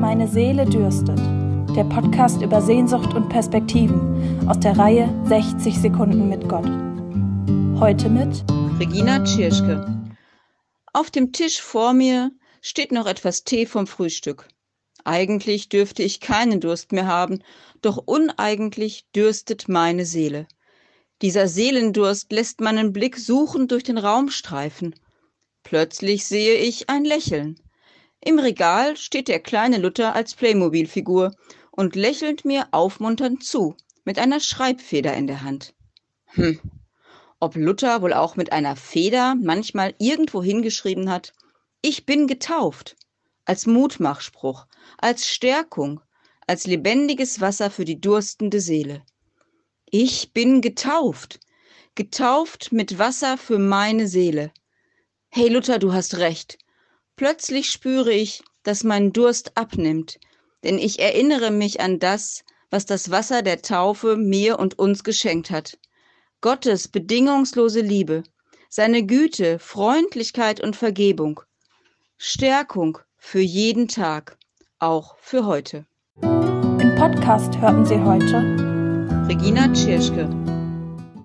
Meine Seele dürstet. Der Podcast über Sehnsucht und Perspektiven aus der Reihe 60 Sekunden mit Gott. Heute mit Regina Tschirschke. Auf dem Tisch vor mir steht noch etwas Tee vom Frühstück. Eigentlich dürfte ich keinen Durst mehr haben, doch uneigentlich dürstet meine Seele. Dieser Seelendurst lässt meinen Blick suchend durch den Raum streifen. Plötzlich sehe ich ein Lächeln. Im Regal steht der kleine Luther als Playmobil-Figur und lächelt mir aufmunternd zu, mit einer Schreibfeder in der Hand. Hm, ob Luther wohl auch mit einer Feder manchmal irgendwo hingeschrieben hat, ich bin getauft, als Mutmachspruch, als Stärkung, als lebendiges Wasser für die durstende Seele. Ich bin getauft, getauft mit Wasser für meine Seele. Hey Luther, du hast recht. Plötzlich spüre ich, dass mein Durst abnimmt, denn ich erinnere mich an das, was das Wasser der Taufe mir und uns geschenkt hat. Gottes bedingungslose Liebe, seine Güte, Freundlichkeit und Vergebung. Stärkung für jeden Tag, auch für heute. Im Podcast hörten Sie heute Regina Tschirschke